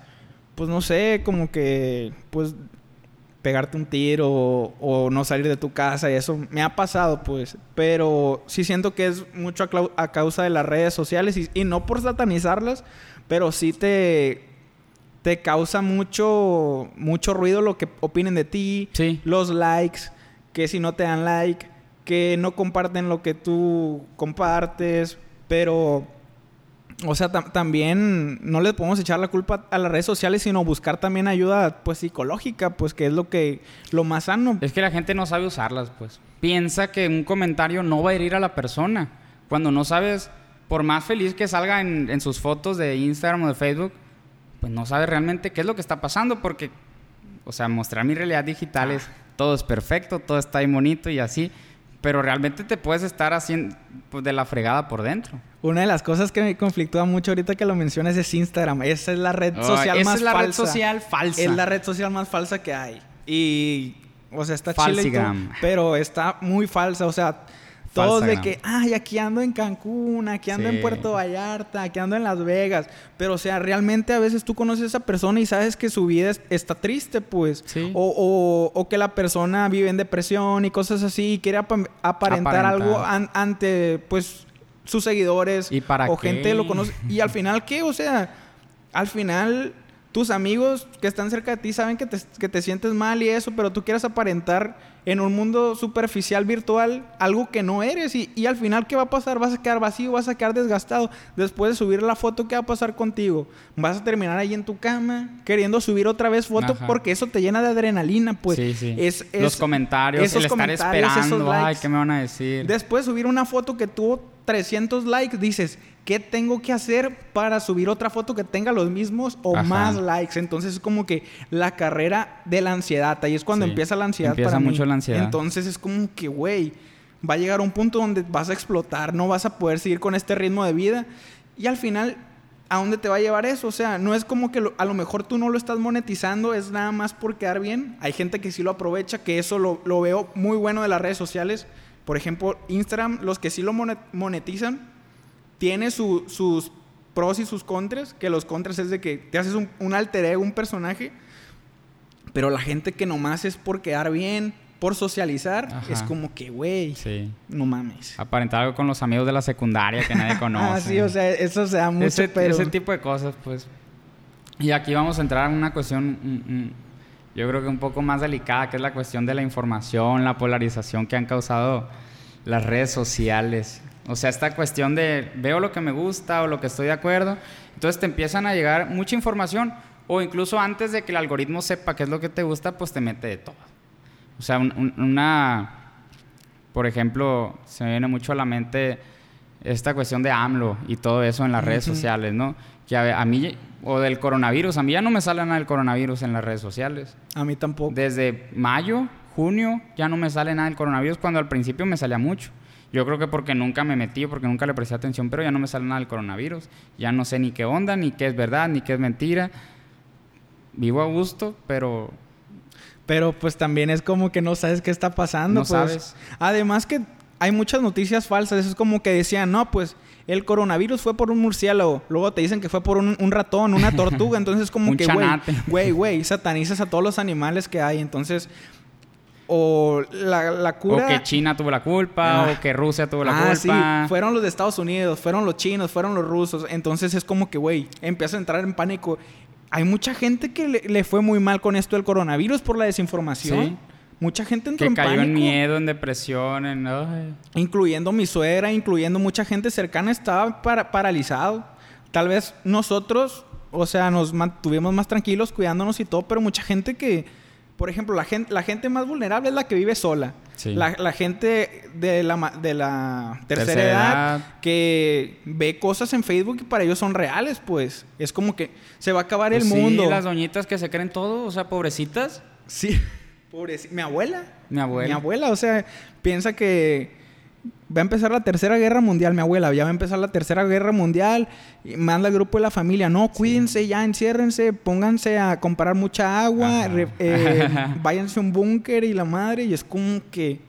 pues, no sé, como que, pues, pegarte un tiro o, o no salir de tu casa y eso me ha pasado, pues, pero sí siento que es mucho a, causa de las redes sociales y, y no por satanizarlas, pero sí te, te causa mucho, mucho ruido lo que opinen de ti, Sí. los likes, que si no te dan like, que no comparten lo que tú compartes, pero, o sea, tam- también no le podemos echar la culpa a las redes sociales, sino buscar también ayuda, pues, psicológica, pues, que es lo que, lo más sano. Es que la gente no sabe usarlas, pues. Piensa que un comentario no va a herir a la persona. Cuando no sabes, por más feliz que salga en, en sus fotos de Instagram o de Facebook, pues no sabes realmente qué es lo que está pasando porque, o sea, mostrar mi realidad digital es todo es perfecto, todo está ahí bonito y así, pero realmente te puedes estar haciendo pues, de la fregada por dentro. Una de las cosas que me conflictúa mucho ahorita que lo mencionas es Instagram. Esa es la red Ay, social esa más es la falsa. red social falsa. Es la red social más falsa que hay. Y, o sea, está chile pero está muy falsa. O sea, todos de que, ay, aquí ando en Cancún, aquí ando Sí. en Puerto Vallarta, aquí ando en Las Vegas. Pero, o sea, realmente a veces tú conoces a esa persona y sabes que su vida es- está triste, pues. Sí. O, o- o que la persona vive en depresión y cosas así y quiere apa- aparentar, Aparentar. algo an- ante, pues, sus seguidores ¿Y para o qué? gente lo conoce. Y al final, ¿qué? O sea, al final tus amigos que están cerca de ti saben que te, que te sientes mal y eso, pero tú quieres aparentar en un mundo superficial virtual algo que no eres. Y, y al final, ¿qué va a pasar? Vas a quedar vacío, vas a quedar desgastado. Después de subir la foto, ¿qué va a pasar contigo? Vas a terminar ahí en tu cama queriendo subir otra vez foto Ajá. porque eso te llena de adrenalina, pues. sí, sí. Es, es- Los comentarios, esos el estar comentarios, esos esperando, ay, likes. ¿qué me van a decir? Después de subir una foto que tuvo 300 likes, dices, ¿qué tengo que hacer para subir otra foto que tenga los mismos o Ajá. más likes? Entonces es como que la carrera de la ansiedad. Ahí es cuando Sí, empieza la ansiedad empieza para mí. mucho la Entonces es como que, güey, va a llegar un punto donde vas a explotar, no vas a poder seguir con este ritmo de vida. Y al final, ¿a dónde te va a llevar eso? O sea, no es como que a lo mejor tú no lo estás monetizando, es nada más por quedar bien. Hay gente que sí lo aprovecha, que eso lo, lo veo muy bueno de las redes sociales. Por ejemplo, Instagram, los que sí lo monet- monetizan, tiene su- sus pros y sus contras, que los contras es de que te haces un, un alter ego, un personaje, pero la gente que nomás es por quedar bien, por socializar, Ajá. es como que, güey, Sí. no mames. Aparentar algo con los amigos de la secundaria que nadie [laughs] conoce. Ah, sí, o sea, eso se da mucho, ese, pero... ese tipo de cosas, pues. Y aquí vamos a entrar en una cuestión, mm, mm, yo creo que un poco más delicada, que es la cuestión de la información, la polarización que han causado las redes sociales. O sea, esta cuestión de veo lo que me gusta o lo que estoy de acuerdo, entonces te empiezan a llegar mucha información o incluso antes de que el algoritmo sepa qué es lo que te gusta, pues te mete de todo. O sea, un- un- una, por ejemplo, se me viene mucho a la mente esta cuestión de AMLO y todo eso en las redes sociales, ¿no? Que a, a mí, o del coronavirus, a mí ya no me sale nada del coronavirus en las redes sociales. A mí tampoco. Desde mayo, junio, ya no me sale nada del coronavirus, cuando al principio me salía mucho. Yo creo que porque nunca me metí, porque nunca le presté atención, pero ya no me sale nada del coronavirus. Ya no sé ni qué onda, ni qué es verdad, ni qué es mentira. Vivo a gusto, pero pero pues también es como que no sabes qué está pasando. No pues. sabes. Además que hay muchas noticias falsas. Es como que decían, no, pues el coronavirus fue por un murciélago. Luego te dicen que fue por un, un ratón, una tortuga. [laughs] Entonces como Un que, güey, güey, güey, satanizas a todos los animales que hay. Entonces, o la, la cura... o que China tuvo la culpa, Ah. o que Rusia tuvo la Ah, culpa. sí, fueron los de Estados Unidos, fueron los chinos, fueron los rusos. Entonces es como que, güey, empieza a entrar en pánico. Hay mucha gente que le, le fue muy mal con esto del coronavirus por la desinformación. Sí. Mucha gente entró que en cayó pánico. en miedo, en depresión, en... ay. Incluyendo mi suegra, incluyendo mucha gente cercana, estaba para- paralizado. Tal vez nosotros, o sea, nos mantuvimos más tranquilos cuidándonos y todo, pero mucha gente que, por ejemplo, la gente, la gente más vulnerable es la que vive sola. Sí. La, la gente de la, ma- de la tercera, Tercera edad, edad. que ve cosas en Facebook y para ellos son reales, pues. Es como que se va a acabar Pues el sí, mundo. las doñitas que se creen todo, o sea, pobrecitas. Sí, [laughs] pobrecita. Mi abuela. Mi abuela. Mi abuela, o sea, piensa que va a empezar la tercera guerra mundial. Mi abuela, ya va a empezar la tercera guerra mundial. Y manda al grupo de la familia, no, cuídense ya, enciérrense, pónganse a comprar mucha agua, re- eh, [laughs] váyanse a un búnker y la madre. Y es como que.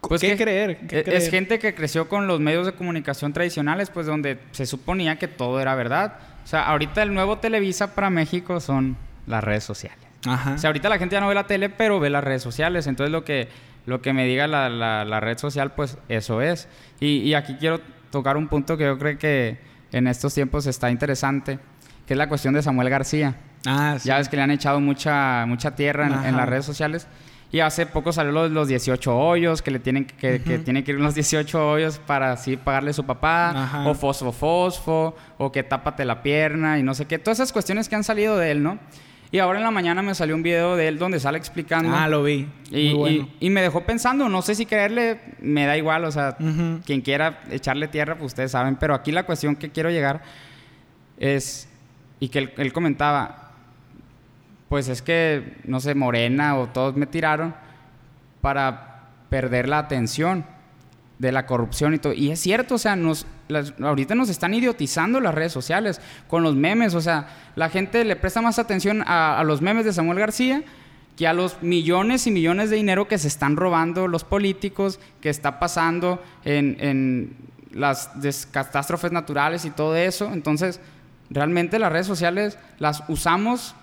Pues ¿Qué que creer? ¿Qué es, creer? es gente que creció con los medios de comunicación tradicionales, pues donde se suponía que todo era verdad. O sea, ahorita el nuevo Televisa para México son las redes sociales. Ajá. O sea, ahorita la gente ya no ve la tele, pero ve las redes sociales. Entonces lo que, lo que me diga la, la- la red social, pues eso es. Y, y aquí quiero tocar un punto que yo creo que en estos tiempos está interesante, que es la cuestión de Samuel García. ah, sí. Ya ves que le han echado mucha, mucha tierra en, en las redes sociales. Y hace poco salió los, los 18 hoyos, que le tienen que, que Ujú. tiene que ir unos 18 hoyos para así pagarle a su papá, Ajá. o fosfo fosfo, o que tápate la pierna y no sé qué. Todas esas cuestiones que han salido de él, ¿no? Y ahora en la mañana me salió un video de él donde sale explicando. Ah, lo vi. y, Muy bueno. y- y me dejó pensando, no sé si creerle, me da igual, o sea, quien quiera echarle tierra, pues ustedes saben, pero aquí la cuestión que quiero llegar es, y que él, él comentaba, pues es que, no sé, Morena o todos me tiraron para perder la atención de la corrupción y todo. Y es cierto, o sea, nos, ahorita nos están idiotizando las redes sociales con los memes, o sea, la gente le presta más atención a, los memes de Samuel García que a los millones y millones de dinero que se están robando los políticos, que está pasando en, en las catástrofes naturales y todo eso. Entonces, realmente las redes sociales las usamos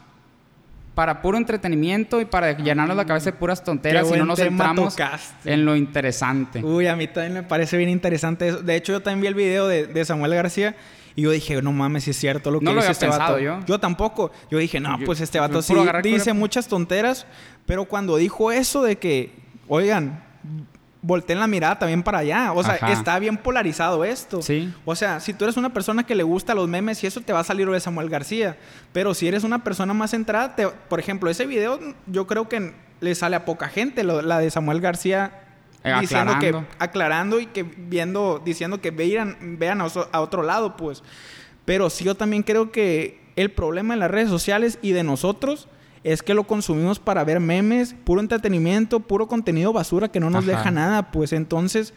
para puro entretenimiento y para llenarnos la cabeza de puras tonteras y no nos centramos tocaste. en lo interesante. Uy, a mí también me parece bien interesante eso. De hecho, yo también vi el video de, de Samuel García y yo dije, no mames, si es cierto lo que No lo dice había este pensado vato. yo. tampoco. Yo dije, no, Yo- pues este yo vato sí dice cura- muchas tonteras, pero cuando dijo eso de que, oigan, volteen la mirada también para allá. O sea, Ajá. está bien polarizado esto. Sí. O sea, si tú eres una persona que le gusta los memes y eso te va a salir lo de Samuel García. Pero si eres una persona más centrada, te- por ejemplo, ese video yo creo que le sale a poca gente, lo- la de Samuel García Eh, diciendo aclarando. que aclarando y que viendo diciendo que vean vean a, oso- a otro lado, pues. Pero sí yo también creo que el problema en las redes sociales y de nosotros es que lo consumimos para ver memes, puro entretenimiento, puro contenido basura que no nos Ajá. deja nada, pues entonces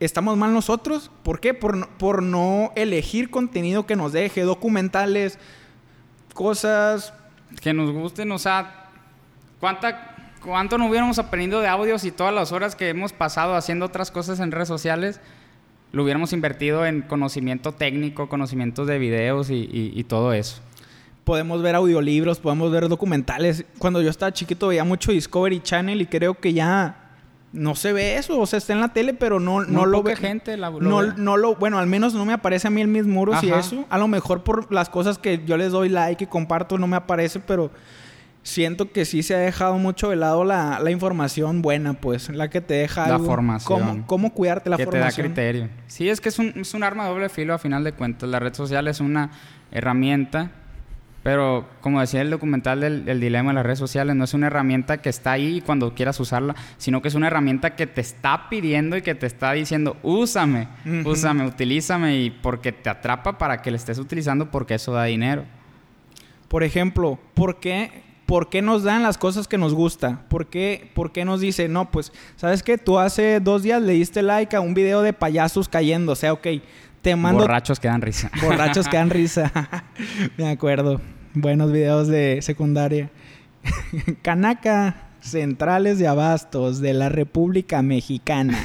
estamos mal nosotros. ¿Por qué? Por no, por no elegir contenido que nos deje, documentales, cosas. Que nos gusten, o sea, ¿cuánta, ¿cuánto no hubiéramos aprendido de audios y todas las horas que hemos pasado haciendo otras cosas en redes sociales? Lo hubiéramos invertido en conocimiento técnico, conocimientos de videos y, y- y todo eso. Podemos ver audiolibros, podemos ver documentales. Cuando yo estaba chiquito veía mucho Discovery Channel y creo que ya no se ve eso. O sea, está en la tele, pero no, no lo ve. gente la- lo no, ve. no lo, bueno, al menos no me aparece a mí en mis muros y Ajá. eso. A lo mejor por las cosas que yo les doy like y comparto no me aparece, pero siento que sí se ha dejado mucho de lado la, la información buena, pues, la que te deja La algo. formación. Cómo, cómo cuidarte la que te da formación. criterio. Sí, es que es un, es un arma de doble filo a final de cuentas. La red social es una herramienta, pero como decía el documental del, dilema de las redes sociales, no es una herramienta que está ahí cuando quieras usarla, sino que es una herramienta que te está pidiendo y que te está diciendo, úsame, Ujú. úsame, utilízame, y porque te atrapa para que le estés utilizando porque eso da dinero. Por ejemplo, ¿por qué, ¿por qué nos dan las cosas que nos gusta? ¿Por qué, por qué nos dice, no, pues, ¿sabes qué? Tú hace dos días le diste like a un video de payasos cayendo. O sea, ok, te mando... Borrachos que dan risa. [laughs] Borrachos que dan risa. [laughs] Me acuerdo. Buenos videos de secundaria. [laughs] Canaca, centrales de abastos de la República Mexicana.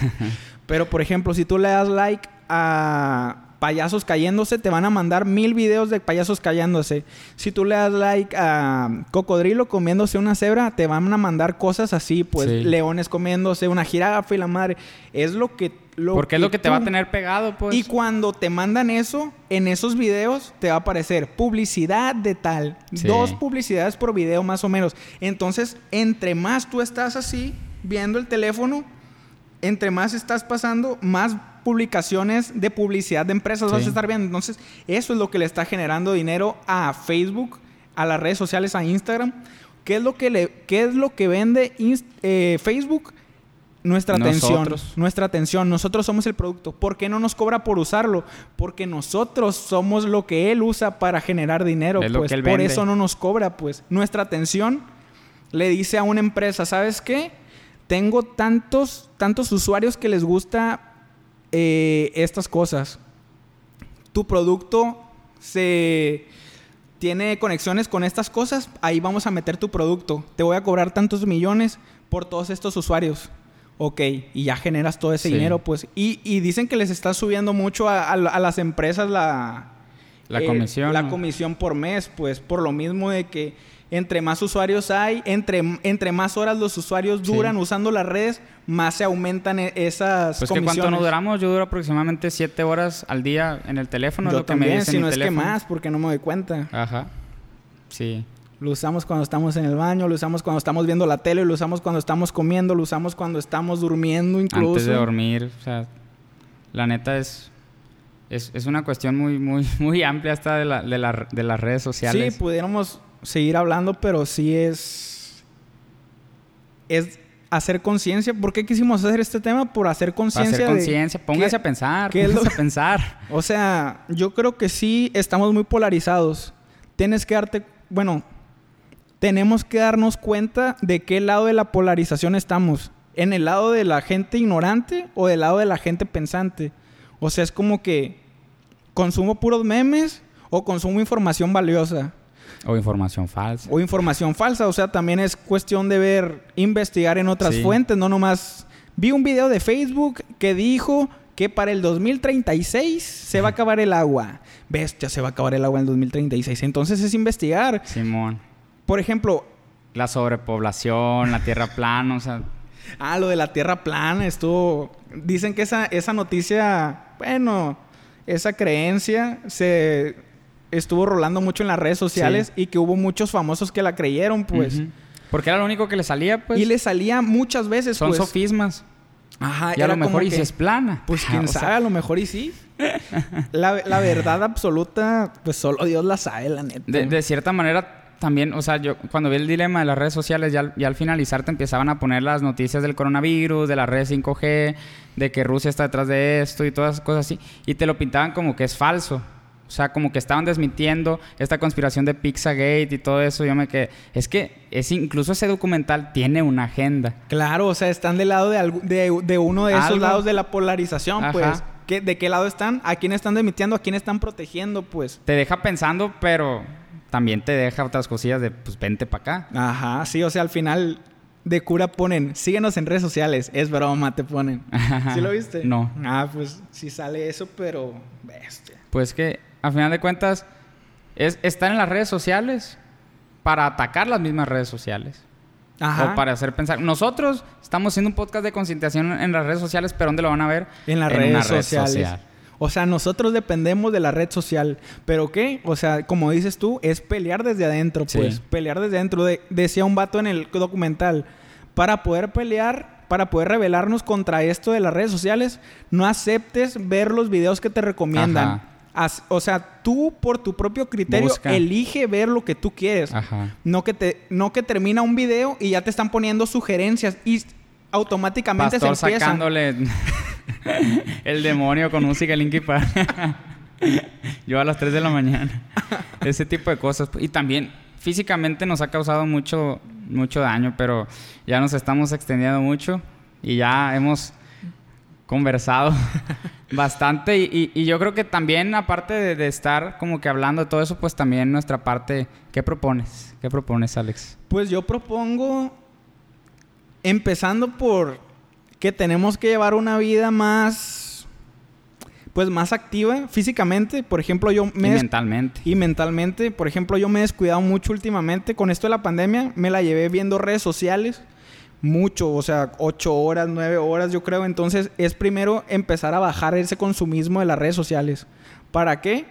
Pero, por ejemplo, si tú le das like a payasos cayéndose, te van a mandar mil videos de payasos cayéndose. Si tú le das like a cocodrilo comiéndose una cebra, te van a mandar cosas así, pues Sí. leones comiéndose una jirafa y la madre. Es lo que... Lo Porque es lo que te va a tener pegado, pues. y cuando te mandan eso, en esos videos te va a aparecer publicidad de tal. Sí. Dos publicidades por video más o menos. Entonces, entre más tú estás así, viendo el teléfono, entre más estás pasando, más publicaciones de publicidad de empresas vas a estar viendo. Entonces, eso es lo que le está generando dinero a Facebook, a las redes sociales, a Instagram. ¿Qué es lo que, le, qué es lo que vende Inst- eh, Facebook? Nuestra atención. Nosotros. Nuestra atención. Nosotros somos el producto. ¿Por qué no nos cobra por usarlo? Porque nosotros somos lo que él usa para generar dinero. Es pues por vende. eso no nos cobra, pues. Nuestra atención le dice a una empresa, ¿sabes qué? Tengo tantos, tantos usuarios que les gusta eh, estas cosas. Tu producto se tiene conexiones con estas cosas, ahí vamos a meter tu producto. Te voy a cobrar tantos millones por todos estos usuarios. Ok, y ya generas todo ese Sí. dinero, pues. Y, y dicen que les está subiendo mucho a, a- a las empresas la, La eh, comisión. La ¿no? comisión por mes, pues por lo mismo de que entre más usuarios hay, entre, entre más horas los usuarios Sí. duran usando las redes, más se aumentan e- esas Pues que comisiones. cuánto nos duramos, yo duro aproximadamente 7 horas al día en el teléfono, es Yo lo que me también, dice si no es que más, porque no me doy cuenta. Ajá. Sí. Lo usamos cuando estamos en el baño, lo usamos cuando estamos viendo la tele, lo usamos cuando estamos comiendo, lo usamos cuando estamos durmiendo incluso. Antes de dormir, o sea, la neta es es, es una cuestión muy muy [laughs] muy amplia esta de, la, de, la- de las redes sociales. Sí, pudiéramos seguir hablando, pero sí es. Es hacer conciencia. ¿Por qué quisimos hacer este tema? Por hacer conciencia. hacer conciencia, póngase a pensar, qué es lo- póngase a pensar. O sea, yo creo que sí estamos muy polarizados. Tienes que darte. Bueno, tenemos que darnos cuenta de qué lado de la polarización estamos. ¿En el lado de la gente ignorante o del lado de la gente pensante? O sea, es como que consumo puros memes o consumo información valiosa O información falsa. o información falsa. O sea, también es cuestión de ver, investigar en otras Sí. fuentes, no nomás. Vi un video de Facebook que dijo que para el 2036 se va a [laughs] acabar el agua. Bestia, se va a acabar el agua en el 2036. Entonces es investigar. Simón. Por ejemplo, La sobrepoblación, la tierra plana, o sea, ah, lo de la Tierra plana estuvo... Dicen que esa, esa noticia, bueno, esa creencia se estuvo rolando mucho en las redes sociales y que hubo muchos famosos que la creyeron, pues. porque era lo único que le salía, pues. y le salía muchas veces, son pues. sofismas. Ajá, y a lo mejor y si que, es plana. Pues Ah, [laughs] quién sea, sabe, a lo mejor y sí. [laughs] la, la verdad absoluta, pues solo Dios la sabe, la neta. De, de cierta manera, también, o sea, yo cuando vi el dilema de las redes sociales, ya, al- ya al finalizar te empezaban a poner las noticias del coronavirus, de las redes 5G, de que Rusia está detrás de esto y todas esas cosas así, y te lo pintaban como que es falso. O sea, como que estaban desmintiendo esta conspiración de Pizzagate y todo eso. Yo me quedé. Es que es incluso ese documental tiene una agenda. Claro, o sea, están del lado de, de, de uno de esos lados de la polarización, Ajá. pues. ¿Qué- ¿De qué lado están? ¿A quién están demitiendo? ¿A quién están protegiendo? Pues. Te deja pensando, pero también te deja otras cosillas de, pues vente para acá. Ajá, sí, o sea, al final de cura ponen, síguenos en redes sociales. Es broma, te ponen. ¿Sí lo viste? No. Ah, pues sí sale eso, pero bestia. Pues que, a final de cuentas, es estar en las redes sociales para atacar las mismas redes sociales. Ajá. O para hacer pensar. Nosotros estamos haciendo un podcast de concientización en las redes sociales, pero ¿dónde lo van a ver? En las una redes red sociales. social. O sea, nosotros dependemos de la red social. ¿Pero qué? O sea, como dices tú, es pelear desde adentro, Sí. pues. Pelear desde adentro. De- decía un vato en el documental. Para poder pelear, para poder rebelarnos contra esto de las redes sociales, no aceptes ver los videos que te recomiendan. Ajá. O sea, tú por tu propio criterio Busca. elige ver lo que tú quieres. Ajá. No que, te, no que termina un video y ya te están poniendo sugerencias y automáticamente Pastor se empiezan. sacándole [laughs] el demonio con música Linkin Park. Yo a las 3 de la mañana. Ese tipo de cosas. Y también físicamente nos ha causado mucho, mucho daño, pero ya nos estamos extendiendo mucho y ya hemos conversado [laughs] bastante y, yo creo que también aparte de, estar como que hablando de todo eso, pues también nuestra parte, ¿qué propones? ¿Qué propones, Alex? Pues yo propongo, empezando por que tenemos que llevar una vida más, pues más activa físicamente, por ejemplo, yo me... Y mentalmente. Y mentalmente, por ejemplo, yo me he descuidado mucho últimamente, con esto de la pandemia, me la llevé viendo redes sociales mucho, o sea, ocho horas, nueve horas, yo creo. Entonces, es primero empezar a bajar ese consumismo de las redes sociales. ¿Para qué?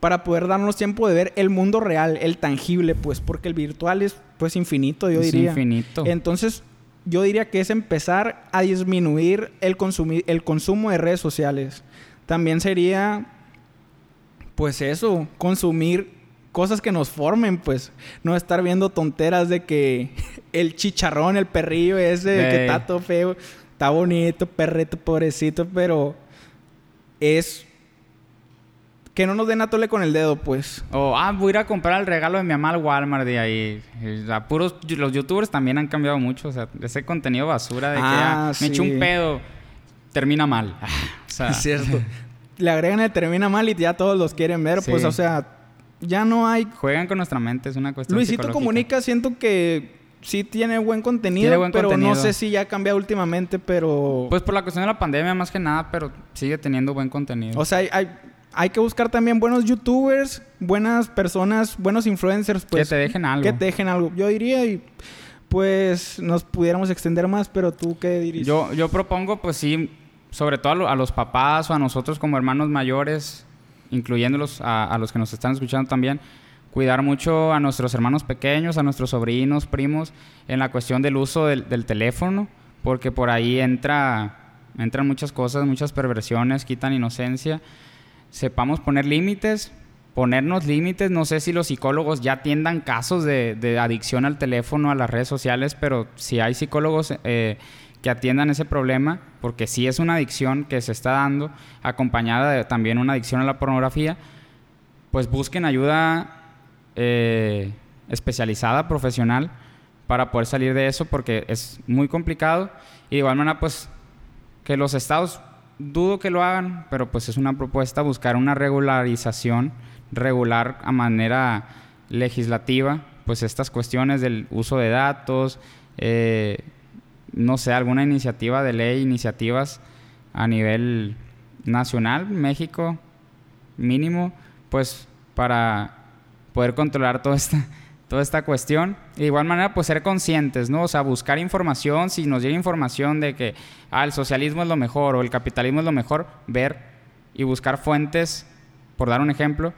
Para poder darnos tiempo de ver el mundo real, el tangible, pues, porque el virtual es, pues, infinito, yo diría. infinito. Entonces, yo diría que es empezar a disminuir el, el consumo de redes sociales. También sería, pues, eso, consumir cosas que nos formen, pues. No estar viendo tonteras de que [laughs] el chicharrón, el perrillo ese, que está todo feo, está bonito, perrito, pobrecito, pero es que no nos den a tole con el dedo, pues. O, ah, voy a ir a comprar el regalo de mi mamá al Walmart de ahí. puros, los youtubers también han cambiado mucho. O sea, ese contenido basura de que ah, me echo un pedo, termina mal. [laughs] o sea, [laughs] es cierto. Le agregan el termina mal y ya todos los quieren ver. Pues, o sea, ya no hay... Juegan con nuestra mente, es una cuestión Luisito Comunica siento que sí tiene buen contenido, pero no sé si ya ha cambiado últimamente, pero... Pues por la cuestión de la pandemia más que nada, pero sigue teniendo buen contenido. O sea, hay, hay, que buscar también buenos youtubers, buenas personas, buenos influencers, pues... Que te dejen algo. Que te dejen algo. Yo diría y... Pues nos pudiéramos extender más, pero tú qué dirías? Yo, yo propongo, pues sí, sobre todo a los papás o a nosotros como hermanos mayores, incluyéndolos a, los que nos están escuchando también, cuidar mucho a nuestros hermanos pequeños, a nuestros sobrinos, primos, en la cuestión del uso del, teléfono, porque por ahí entra, entran muchas cosas, muchas perversiones, quitan inocencia. Sepamos poner límites, ponernos límites. No sé si los psicólogos ya atiendan casos de, adicción al teléfono, a las redes sociales, pero si hay psicólogos eh, que atiendan ese problema, porque sí es una adicción que se está dando, acompañada de también una adicción a la pornografía, pues busquen ayuda eh, especializada, profesional, para poder salir de eso, porque es muy complicado. Y de igual manera, pues, que los estados, dudo que lo hagan, pero pues es una propuesta buscar una regularización, regular a manera legislativa, pues estas cuestiones del uso de datos, eh, no sé, alguna iniciativa de ley, iniciativas a nivel nacional, México, mínimo, pues para poder controlar toda esta, toda esta cuestión. de igual manera, pues ser conscientes, ¿no? O sea, buscar información, si nos llega información de que ah, el socialismo es lo mejor o el capitalismo es lo mejor, ver y buscar fuentes, por dar un ejemplo,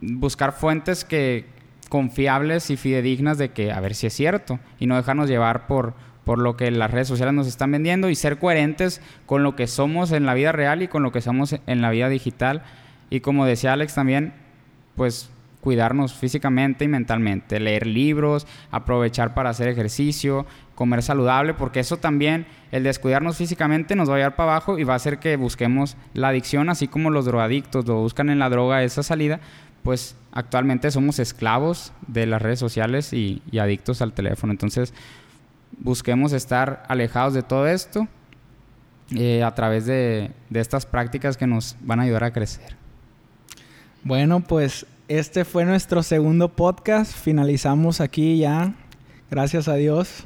buscar fuentes que confiables y fidedignas de que a ver si es cierto y no dejarnos llevar por por lo que las redes sociales nos están vendiendo y ser coherentes con lo que somos en la vida real y con lo que somos en la vida digital. Y como decía Alex también, pues cuidarnos físicamente y mentalmente, leer libros, aprovechar para hacer ejercicio, comer saludable, porque eso también, el descuidarnos físicamente nos va a llevar para abajo y va a hacer que busquemos la adicción, así como los drogadictos lo buscan en la droga esa salida, pues actualmente somos esclavos de las redes sociales y, adictos al teléfono. Entonces, busquemos estar alejados de todo esto eh, a través de, estas prácticas que nos van a ayudar a crecer. Bueno, pues este fue nuestro segundo podcast. Finalizamos aquí ya. Gracias a Dios.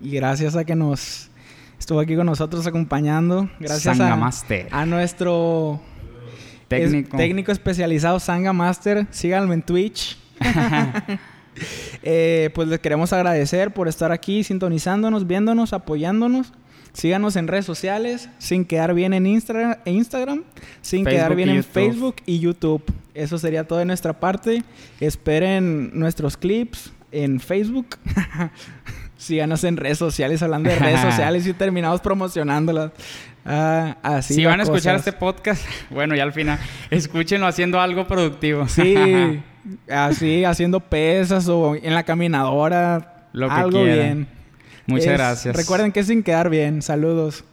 Y gracias a que nos estuvo aquí con nosotros acompañando. Gracias a, a, nuestro técnico. técnico especializado Sanga Master. Síganlo en Twitch. [laughs] [laughs] Eh, pues les queremos agradecer por estar aquí sintonizándonos, viéndonos, apoyándonos. Síganos en redes sociales, sin quedar bien en Instagram, sin quedar bien en Facebook y YouTube. Eso sería todo de nuestra parte. Esperen nuestros clips en Facebook. [laughs] Síganos en redes sociales, hablando de redes [laughs] sociales y terminamos promocionándolas. Ah, así si van a escuchar este podcast, [laughs] bueno, ya al final, escúchenlo haciendo algo productivo. Sí. así haciendo pesas o en la caminadora. Lo que algo bien. Muchas gracias. Recuerden que es sin quedar bien. Saludos.